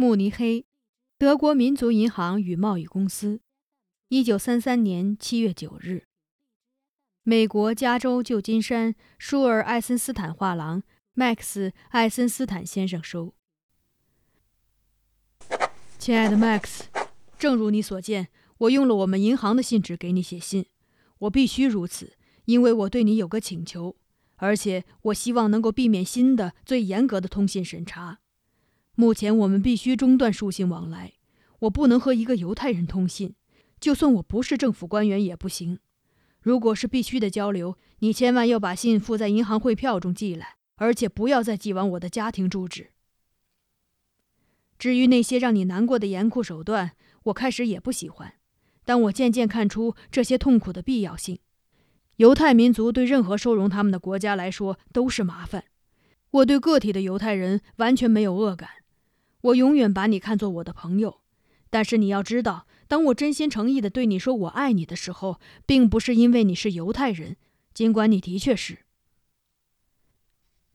慕尼黑，德国民族银行与贸易公司，一九三三年七月九日。美国加州旧金山舒尔艾森斯坦画廊，Max 艾森斯坦先生收。亲爱的 Max，正如你所见，我用了我们银行的信纸给你写信。我必须如此，因为我对你有个请求，而且我希望能够避免新的最严格的通信审查。目前我们必须中断书信往来。我不能和一个犹太人通信，就算我不是政府官员也不行。如果是必须的交流，你千万要把信附在银行汇票中寄来，而且不要再寄往我的家庭住址。至于那些让你难过的严酷手段，我开始也不喜欢，但我渐渐看出这些痛苦的必要性。犹太民族对任何收容他们的国家来说都是麻烦。我对个体的犹太人完全没有恶感。我永远把你看作我的朋友，但是你要知道，当我真心诚意地对你说我爱你的时候，并不是因为你是犹太人，尽管你的确是。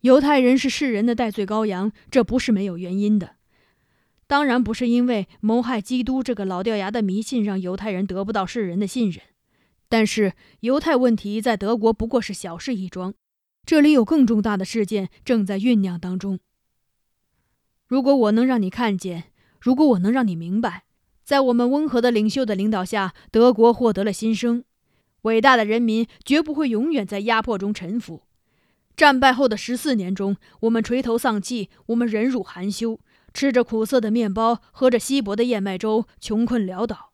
犹太人是世人的代罪羔羊，这不是没有原因的。当然不是因为谋害基督这个老掉牙的迷信让犹太人得不到世人的信任，但是犹太问题在德国不过是小事一桩，这里有更重大的事件正在酝酿当中。如果我能让你看见，如果我能让你明白，在我们温和的领袖的领导下，德国获得了新生。伟大的人民绝不会永远在压迫中臣服。战败后的十四年中，我们垂头丧气，我们忍辱含羞，吃着苦涩的面包，喝着稀薄的燕麦粥，穷困潦倒。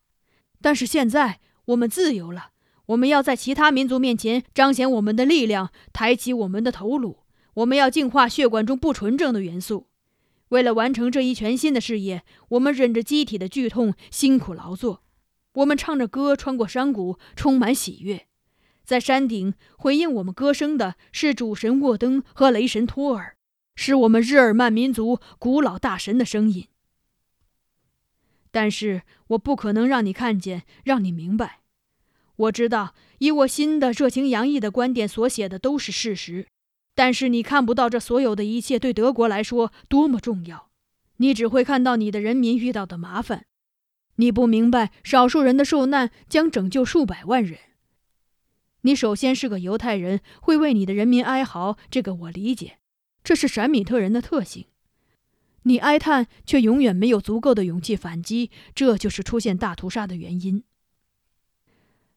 但是现在，我们自由了。我们要在其他民族面前彰显我们的力量，抬起我们的头颅。我们要净化血管中不纯正的元素。为了完成这一全新的事业，我们忍着机体的剧痛，辛苦劳作。我们唱着歌，穿过山谷，充满喜悦。在山顶回应我们歌声的是主神沃登和雷神托尔，是我们日耳曼民族古老大神的声音。但是我不可能让你看见，让你明白。我知道，以我新的热情洋溢的观点所写的都是事实。但是你看不到这所有的一切对德国来说多么重要，你只会看到你的人民遇到的麻烦，你不明白少数人的受难将拯救数百万人。你首先是个犹太人，会为你的人民哀嚎，这个我理解，这是闪米特人的特性。你哀叹，却永远没有足够的勇气反击，这就是出现大屠杀的原因。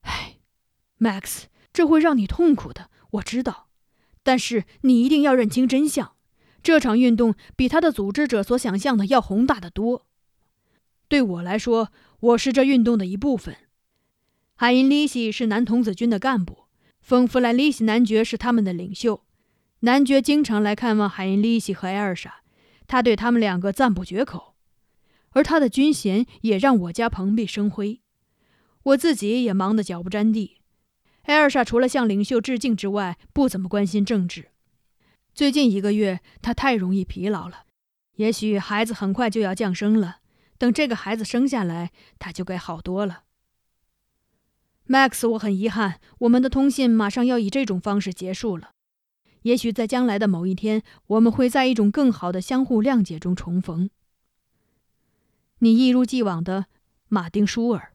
唉，Max，这会让你痛苦的，我知道。但是你一定要认清真相，这场运动比他的组织者所想象的要宏大的多。对我来说，我是这运动的一部分。海因里希是男童子军的干部，冯弗兰利希男爵是他们的领袖。男爵经常来看望海因里希和艾尔莎，他对他们两个赞不绝口，而他的军衔也让我家蓬荜生辉。我自己也忙得脚不沾地。艾尔莎除了向领袖致敬之外，不怎么关心政治。最近一个月，她太容易疲劳了。也许孩子很快就要降生了，等这个孩子生下来，她就该好多了。Max，我很遗憾，我们的通信马上要以这种方式结束了。也许在将来的某一天，我们会在一种更好的相互谅解中重逢。你一如既往的，马丁·舒尔。